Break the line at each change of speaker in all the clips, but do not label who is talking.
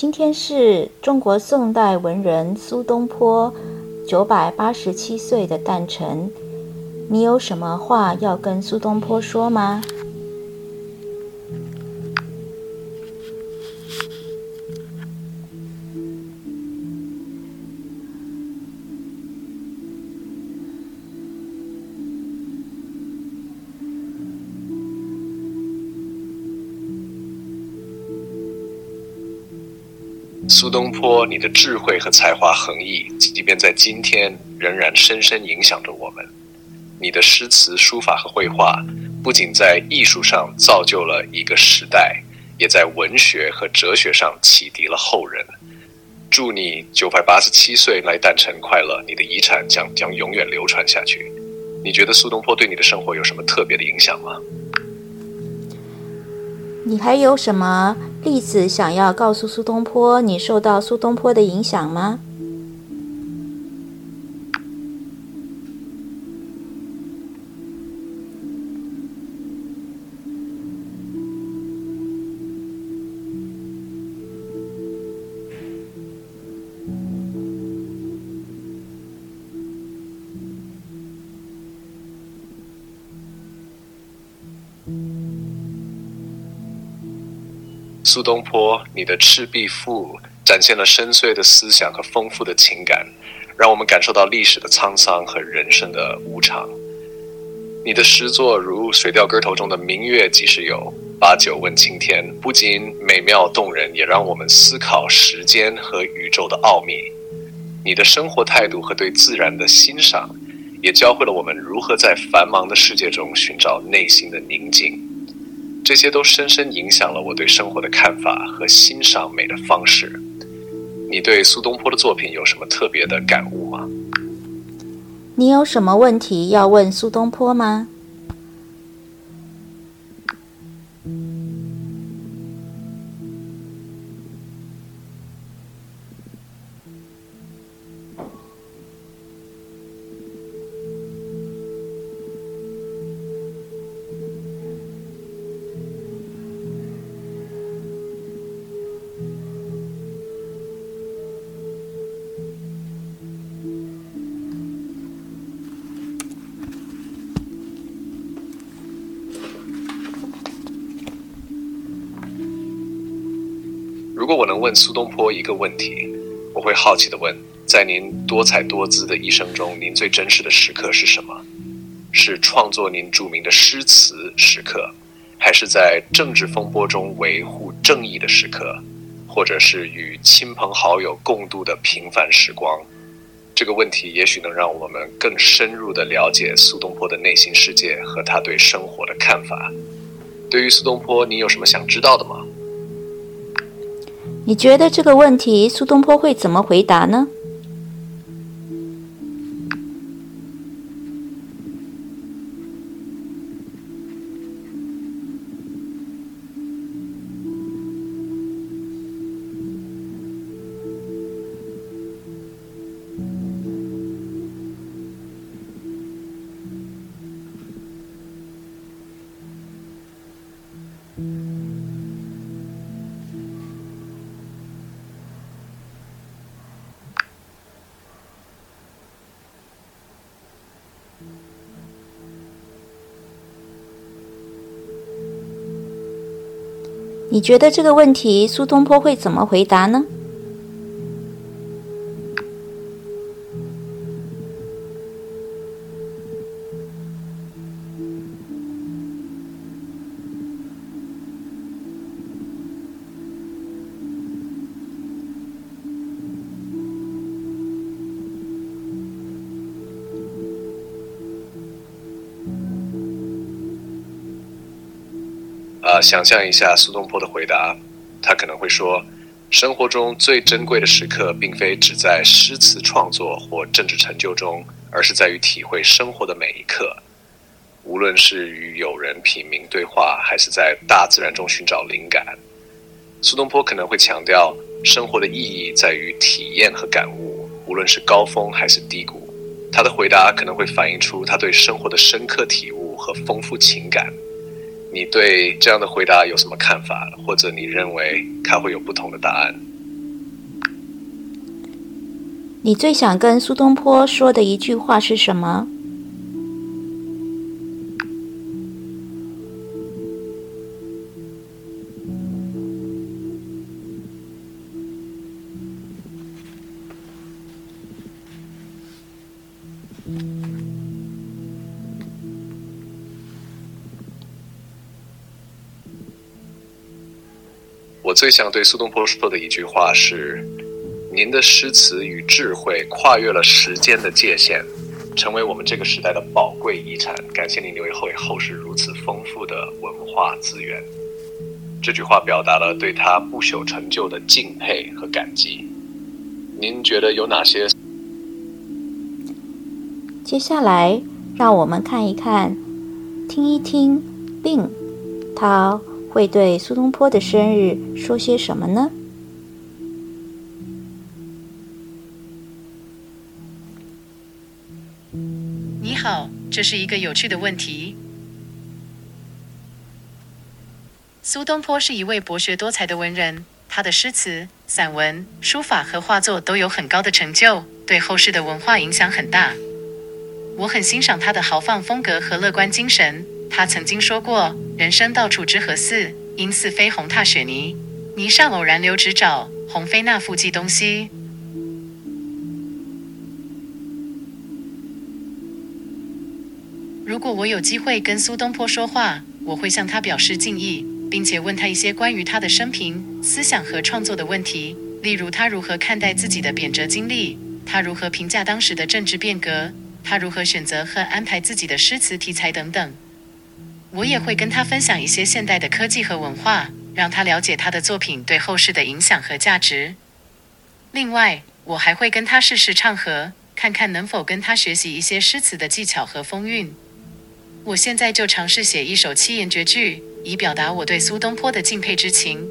今天是中国宋代文人苏东坡九百八十七岁的诞辰，你有什么话要跟苏东坡说吗？
苏东坡，你的智慧和才华横溢，即便在今天仍然深深影响着我们。你的诗词、书法和绘画，不仅在艺术上造就了一个时代，也在文学和哲学上启迪了后人。祝你九百八十七岁来诞辰快乐！你的遗产将将永远流传下去。你觉得苏东坡对你的生活有什么特别的影响吗？
你还有什么栗子想要告诉苏东坡？你受到苏东坡的影响吗？
苏东坡，你的《赤壁赋》展现了深邃的思想和丰富的情感，让我们感受到历史的沧桑和人生的无常。你的诗作如《水调歌头》中的“明月几时有，把酒问青天”，不仅美妙动人，也让我们思考时间和宇宙的奥秘。你的生活态度和对自然的欣赏，也教会了我们如何在繁忙的世界中寻找内心的宁静。这些都深深影响了我对生活的看法和欣赏美的方式。你对苏东坡的作品有什么特别的感悟吗？
你有什么问题要问苏东坡吗？
如果我能问苏东坡一个问题，我会好奇地问：在您多彩多姿的一生中，您最真实的时刻是什么？是创作您著名的诗词时刻，还是在政治风波中维护正义的时刻，或者是与亲朋好友共度的平凡时光？这个问题也许能让我们更深入地了解苏东坡的内心世界和他对生活的看法。对于苏东坡，你有什么想知道的吗？
你觉得这个问题苏东坡会怎么回答呢？你觉得这个问题苏东坡会怎么回答呢？
啊，想象一下苏东坡的回答，他可能会说：生活中最珍贵的时刻，并非只在诗词创作或政治成就中，而是在于体会生活的每一刻。无论是与友人品茗对话，还是在大自然中寻找灵感，苏东坡可能会强调，生活的意义在于体验和感悟，无论是高峰还是低谷。他的回答可能会反映出他对生活的深刻体悟和丰富情感。你对这样的回答有什么看法？或者你认为他会有不同的答案？
你最想跟苏东坡说的一句话是什么？
最想对苏东坡说的一句话是：“您的诗词与智慧跨越了时间的界限，成为我们这个时代的宝贵遗产。感谢您留给后世如此丰富的文化资源。”这句话表达了对他不朽成就的敬佩和感激。您觉得有哪些？
接下来，让我们看一看，听一听，令他。会对苏东坡的生日说些什么呢？
你好，这是一个有趣的问题。苏东坡是一位博学多才的文人，他的诗词、散文、书法和画作都有很高的成就，对后世的文化影响很大。我很欣赏他的豪放风格和乐观精神。他曾经说过：“人生到处知何似？因似飞鸿踏雪泥，泥上偶然留指爪，鸿飞那复计东西。”如果我有机会跟苏东坡说话，我会向他表示敬意，并且问他一些关于他的生平、思想和创作的问题，例如他如何看待自己的贬谪经历，他如何评价当时的政治变革，他如何选择和安排自己的诗词题材等等。我也会跟他分享一些现代的科技和文化，让他了解他的作品对后世的影响和价值。另外，我还会跟他试试唱和，看看能否跟他学习一些诗词的技巧和风韵。我现在就尝试写一首七言绝句，以表达我对苏东坡的敬佩之情。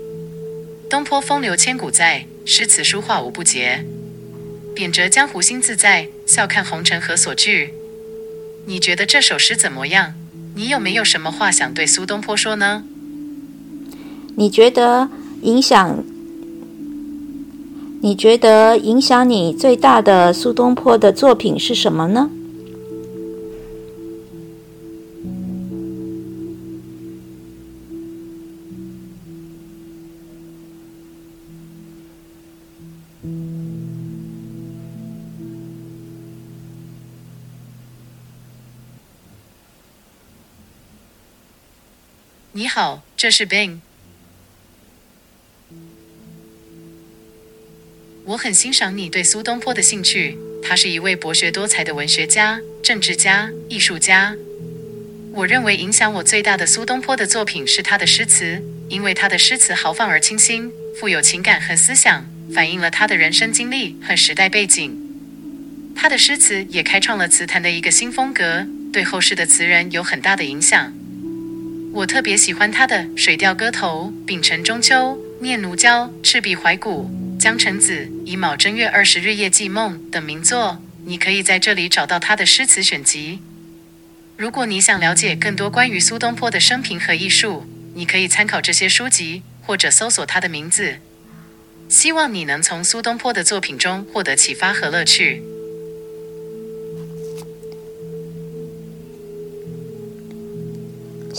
东坡风流千古在，诗词书画无不竭。贬谪江湖心自在，笑看红尘何所惧。你觉得这首诗怎么样？你有没有什么话想对苏东坡说呢？
你觉得影响？你觉得影响你最大的苏东坡的作品是什么呢？
好，这是 Bing。我很欣赏你对苏东坡的兴趣，他是一位博学多才的文学家、政治家、艺术家。我认为影响我最大的苏东坡的作品是他的诗词，因为他的诗词豪放而清新，富有情感和思想，反映了他的人生经历和时代背景。他的诗词也开创了词坛的一个新风格，对后世的词人有很大的影响。我特别喜欢他的《水调歌头》《丙辰中秋》《念奴娇》《赤壁怀古》《江城子》《乙卯正月二十日夜寄梦》等名作。你可以在这里找到他的诗词选集。如果你想了解更多关于苏东坡的生平和艺术，你可以参考这些书籍，或者搜索他的名字。希望你能从苏东坡的作品中获得启发和乐趣。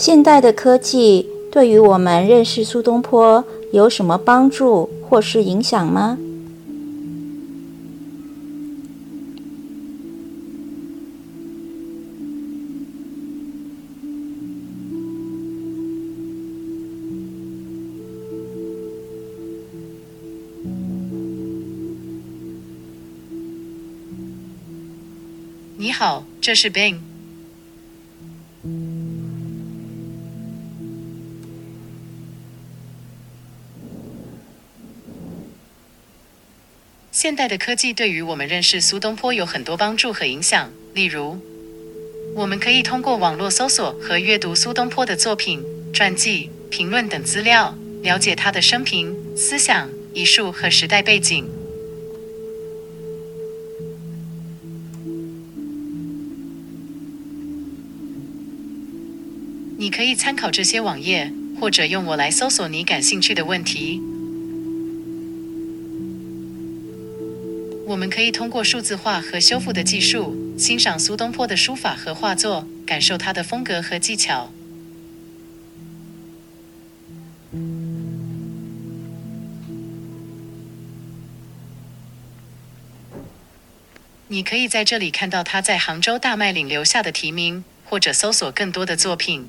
现代的科技对于我们认识苏东坡有什么帮助或是影响吗？
你好，这是 Bing。现代的科技对于我们认识苏东坡有很多帮助和影响。例如，我们可以通过网络搜索和阅读苏东坡的作品、传记、评论等资料，了解他的生平、思想、艺术和时代背景。你可以参考这些网页，或者用我来搜索你感兴趣的问题。我们可以通过数字化和修复的技术，欣赏苏东坡的书法和画作，感受他的风格和技巧。你可以在这里看到他在杭州大麦岭留下的题名，或者搜索更多的作品。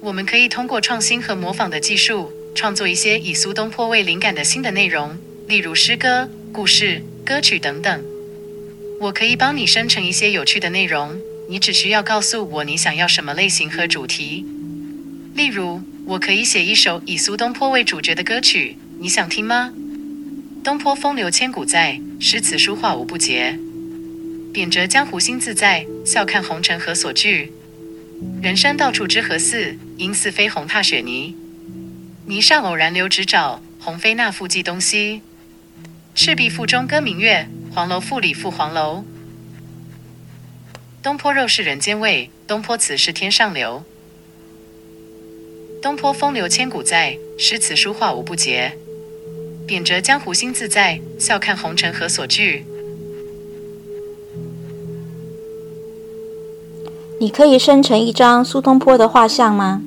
我们可以通过创新和模仿的技术，创作一些以苏东坡为灵感的新的内容，例如诗歌、故事、歌曲等等。我可以帮你生成一些有趣的内容，你只需要告诉我你想要什么类型和主题。例如，我可以写一首以苏东坡为主角的歌曲，你想听吗？东坡风流千古在，诗词书画无不竭。贬谪江湖心自在，笑看红尘何所惧。人生到处知何似，应似飞鸿踏雪泥。泥上偶然留指爪，鸿飞那复计东西。赤壁赋中歌明月，黄楼赋里赋黄楼。东坡肉是人间味，东坡词是天上流。东坡风流千古在，诗词书画无不竭。贬谪江湖心自在，笑看红尘何所惧。
你可以生成一张苏东坡的画像吗？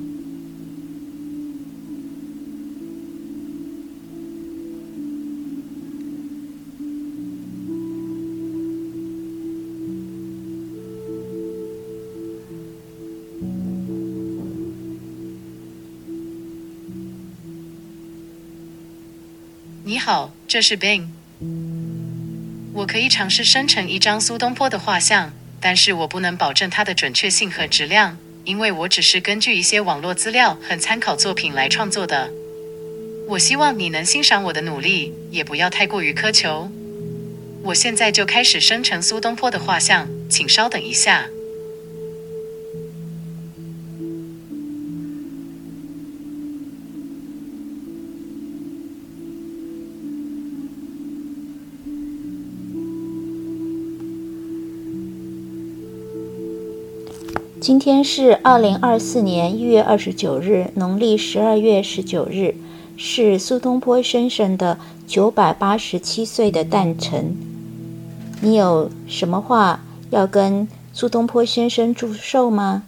你好，这是 Bing。我可以尝试生成一张苏东坡的画像，但是我不能保证它的准确性和质量，因为我只是根据一些网络资料和参考作品来创作的。我希望你能欣赏我的努力，也不要太过于苛求。我现在就开始生成苏东坡的画像，请稍等一下。
今天是二零二四年一月二十九日，农历十二月十九日，是苏东坡先生的九百八十七岁的诞辰。你有什么话要跟苏东坡先生祝寿吗？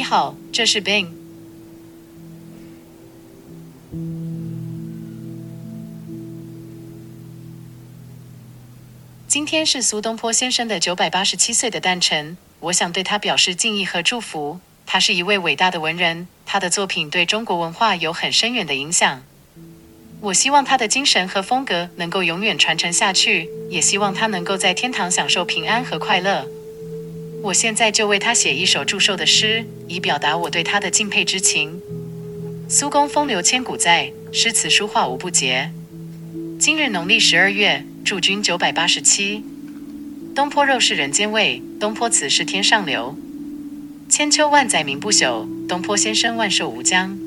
你好，这是 Bing。今天是苏东坡先生的九百八十七岁的诞辰，我想对他表示敬意和祝福。他是一位伟大的文人，他的作品对中国文化有很深远的影响。我希望他的精神和风格能够永远传承下去，也希望他能够在天堂享受平安和快乐。我现在就为他写一首祝寿的诗，以表达我对他的敬佩之情。苏公风流千古在，诗词书画无不竭。今日农历十二月，祝君九百八十七。东坡肉是人间味，东坡词是天上流。千秋万载名不朽，东坡先生万寿无疆。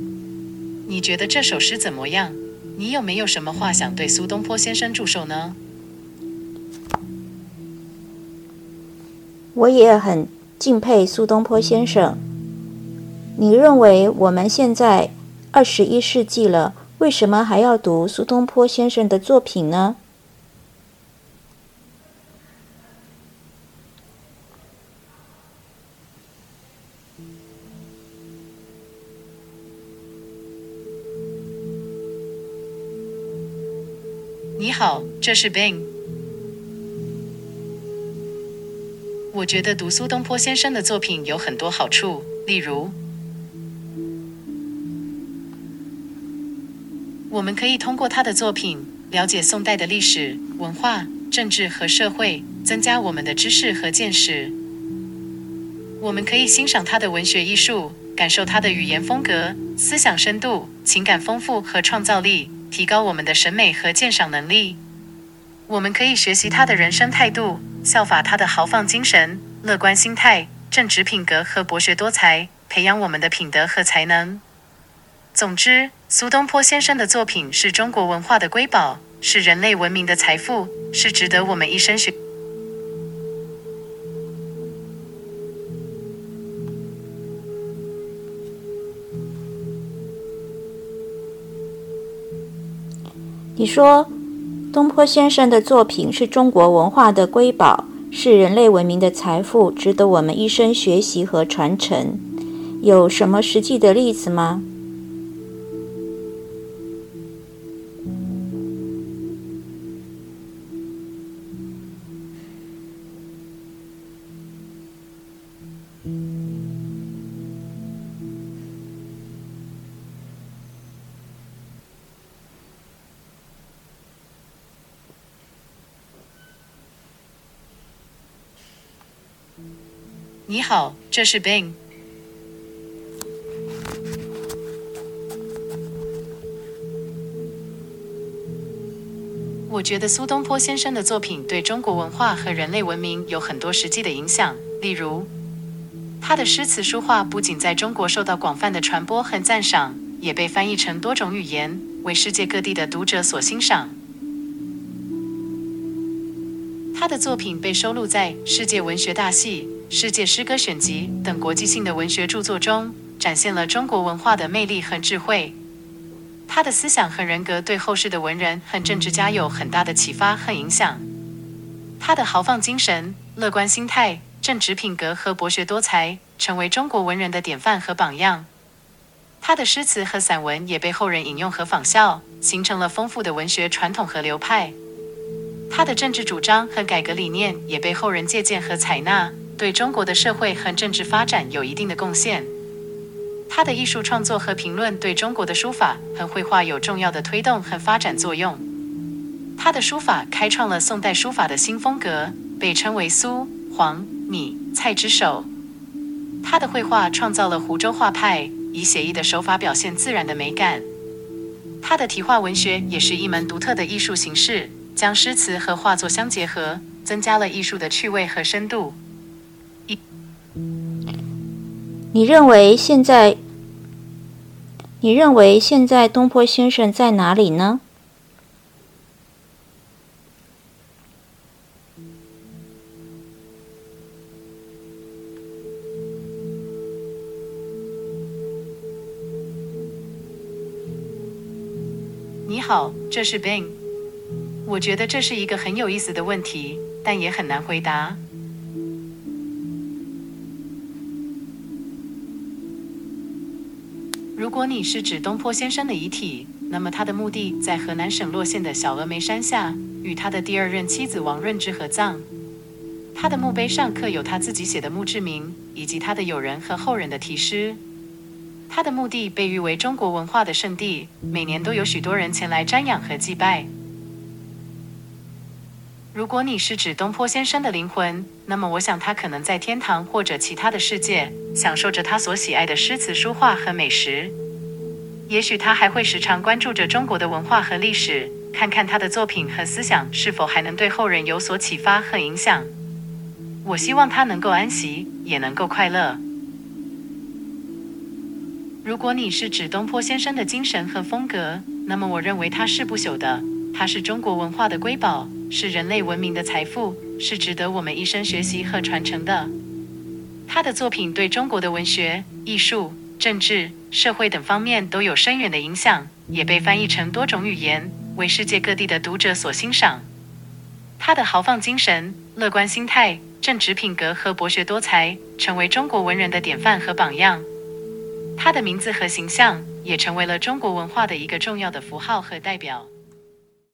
你觉得这首诗怎么样？你有没有什么话想对苏东坡先生祝寿呢？
我也很敬佩苏东坡先生。你认为我们现在二十一世纪了，为什么还要读苏东坡先生的作品呢？
你好，这是 Bing。我觉得读苏东坡先生的作品有很多好处，例如，我们可以通过他的作品了解宋代的历史、文化、政治和社会，增加我们的知识和见识。我们可以欣赏他的文学艺术，感受他的语言风格、思想深度、情感丰富和创造力，提高我们的审美和鉴赏能力。我们可以学习他的人生态度，效法他的豪放精神、乐观心态、正直品格和博学多才，培养我们的品德和才能。总之，苏东坡先生的作品是中国文化的瑰宝，是人类文明的财富，是值得我们一生学。
你说，东坡先生的作品是中国文化的瑰宝，是人类文明的财富，值得我们一生学习和传承。有什么实际的例子吗？
你好，这是 Bing。我觉得苏东坡先生的作品对中国文化和人类文明有很多实际的影响。例如，他的诗词书画不仅在中国受到广泛的传播和赞赏，也被翻译成多种语言，为世界各地的读者所欣赏。他的作品被收录在《世界文学大系》。《世界诗歌选集》等国际性的文学著作中，展现了中国文化的魅力和智慧。他的思想和人格对后世的文人和政治家有很大的启发和影响。他的豪放精神、乐观心态、正直品格和博学多才，成为中国文人的典范和榜样。他的诗词和散文也被后人引用和仿效，形成了丰富的文学传统和流派。他的政治主张和改革理念也被后人借鉴和采纳。对中国的社会和政治发展有一定的贡献。他的艺术创作和评论对中国的书法和绘画有重要的推动和发展作用。他的书法开创了宋代书法的新风格，被称为苏、黄、米、蔡之首。他的绘画创造了湖州画派，以写意的手法表现自然的美感。他的题画文学也是一门独特的艺术形式，将诗词和画作相结合，增加了艺术的趣味和深度。
你认为现在？你认为现在东坡先生在哪里呢？
你好，这是 Ben。我觉得这是一个很有意思的问题，但也很难回答。如果你是指东坡先生的遗体，那么他的墓地在河南省洛县的小峨眉山下，与他的第二任妻子王润之合葬。他的墓碑上刻有他自己写的墓志铭，以及他的友人和后人的题诗。他的墓地被誉为中国文化的圣地，每年都有许多人前来瞻仰和祭拜。如果你是指东坡先生的灵魂，那么我想他可能在天堂或者其他的世界，享受着他所喜爱的诗词书画和美食。也许他还会时常关注着中国的文化和历史，看看他的作品和思想是否还能对后人有所启发和影响。我希望他能够安息，也能够快乐。如果你是指东坡先生的精神和风格，那么我认为他是不朽的，他是中国文化的瑰宝。是人类文明的财富，是值得我们一生学习和传承的。他的作品对中国的文学、艺术、政治、社会等方面都有深远的影响，也被翻译成多种语言，为世界各地的读者所欣赏。他的豪放精神、乐观心态、正直品格和博学多才，成为中国文人的典范和榜样。他的名字和形象也成为了中国文化的一个重要的符号和代表。